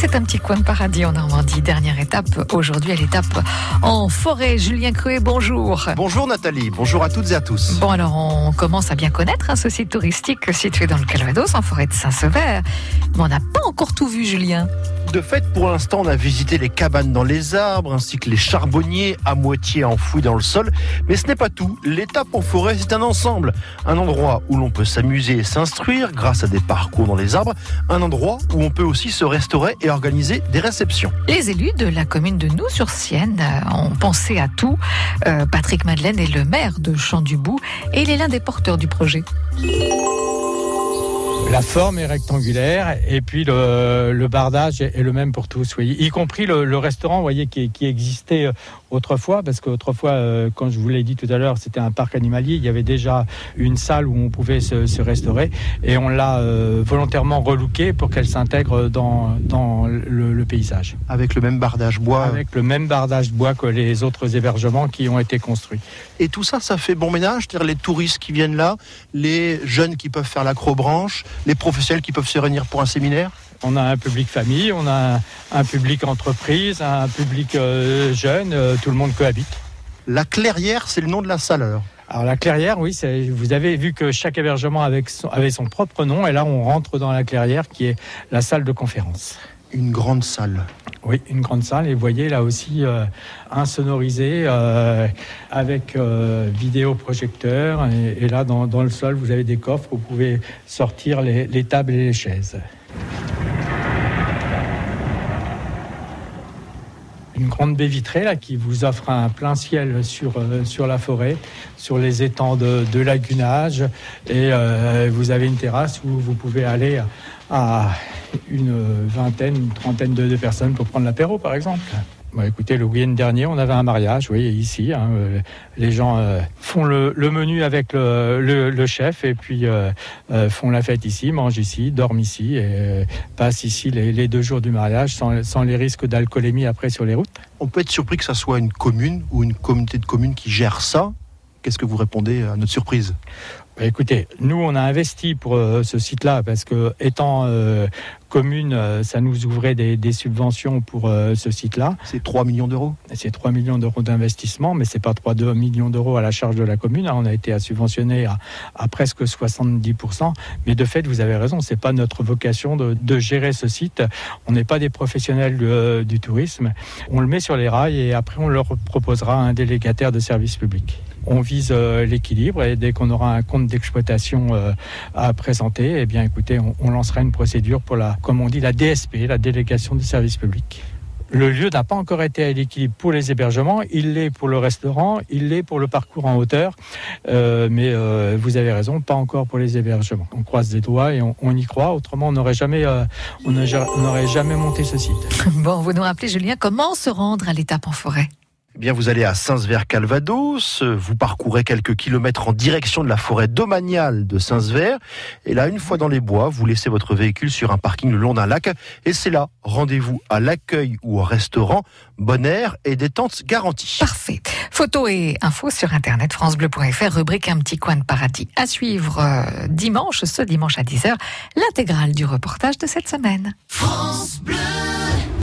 c'est un petit coin de paradis en Normandie. Dernière étape aujourd'hui à l'étape en forêt. Julien Cruet, bonjour. Bonjour Nathalie, bonjour à toutes et à tous. Bon alors on commence à bien connaître hein, ce site touristique situé dans le Calvados en forêt de Saint-Sever. Mais on n'a pas encore tout vu Julien. De fait, pour l'instant, on a visité les cabanes dans les arbres ainsi que les charbonniers à moitié enfouis dans le sol. Mais ce n'est pas tout. L'étape en forêt, c'est un ensemble. Un endroit où l'on peut s'amuser et s'instruire grâce à des parcours dans les arbres. Un endroit où on peut aussi se restaurer et organiser des réceptions. Les élus de la commune de Nous-sur-Sienne euh, ont pensé à tout. Euh, Patrick Madeleine est le maire de Champ-du-Bout et il est l'un des porteurs du projet. La forme est rectangulaire et puis le, le bardage est, est le même pour tous, oui. y compris le, le restaurant, vous voyez, qui, qui existait euh, autrefois, parce qu'autrefois, euh, quand je vous l'ai dit tout à l'heure, c'était un parc animalier, il y avait déjà une salle où on pouvait se, se restaurer et on l'a euh, volontairement relooké pour qu'elle s'intègre dans, dans le, le paysage. Avec le même bardage bois. Avec le même bardage bois que les autres hébergements qui ont été construits. Et tout ça, ça fait bon ménage, c'est-à-dire les touristes qui viennent là, les jeunes qui peuvent faire l'acrobranche, les professionnels qui peuvent se réunir pour un séminaire? On a un public famille, on a un public entreprise, un public euh, jeune, euh, tout le monde cohabite. La clairière, c'est le nom de la salle alors. Alors la clairière, oui, vous avez vu que chaque hébergement avait son, avait son propre nom et là on rentre dans la clairière qui est la salle de conférence. Une grande salle. Oui, une grande salle et vous voyez là aussi euh, insonorisé euh, avec euh, vidéoprojecteur et, et là dans, dans le sol vous avez des coffres où vous pouvez sortir les, les tables et les chaises. Une grande baie vitrée là, qui vous offre un plein ciel sur, euh, sur la forêt, sur les étangs de, de lagunage et euh, vous avez une terrasse où vous pouvez aller à une vingtaine, une trentaine de, personnes pour prendre l'apéro par exemple. Bon, écoutez, le week-end dernier, on avait un mariage, oui, ici. hein, euh, les gens font le, menu avec le, le- chef et puis font la fête ici, mangent ici, dorment ici et passent ici les, les deux jours du mariage sans, sans les risques d'alcoolémie après sur les routes. On peut être surpris que ça soit une commune ou une communauté de communes qui gère ça. Qu'est-ce que vous répondez à notre surprise? Bah, Écoutez, nous, on a investi pour euh, ce site-là parce que, étant euh, commune, euh, ça nous ouvrait des, des subventions pour euh, ce site-là. C'est 3 millions d'euros. C'est 3 millions d'euros d'investissement, mais c'est pas 3 2 millions d'euros à la charge de la commune. On a été à subventionner à, à presque 70%. Mais de fait, vous avez raison, c'est pas notre vocation de, de gérer ce site. On n'est pas des professionnels euh, du tourisme. On le met sur les rails et après, on leur proposera un délégataire de service public. On vise euh, l'équilibre et dès qu'on aura un compte d'exploitation euh, à présenter, eh bien, écoutez, on, on lancera une procédure pour la, comme on dit, la DSP, la délégation de service public. Le lieu n'a pas encore été à l'équilibre pour les hébergements, il l'est pour le restaurant, il l'est pour le parcours en hauteur, Euh, mais euh, vous avez raison, pas encore pour les hébergements. On croise des doigts et on, y croit, autrement on n'aurait jamais, euh, on n'aurait jamais monté ce site. Bon, vous nous rappelez Julien comment se rendre à l'étape en forêt? Eh bien, vous allez à Saint-Sever-Calvados, vous parcourez quelques kilomètres en direction de la forêt domaniale de Saint-Sever, et là, une fois dans les bois, vous laissez votre véhicule sur un parking le long d'un lac, et c'est là, rendez-vous à l'accueil ou au restaurant, bon air et détente garantie. Parfait. Photos et infos sur internet francebleu.fr, rubrique Un petit coin de paradis. À suivre euh, dimanche, ce dimanche à 10h, l'intégrale du reportage de cette semaine. France Bleu.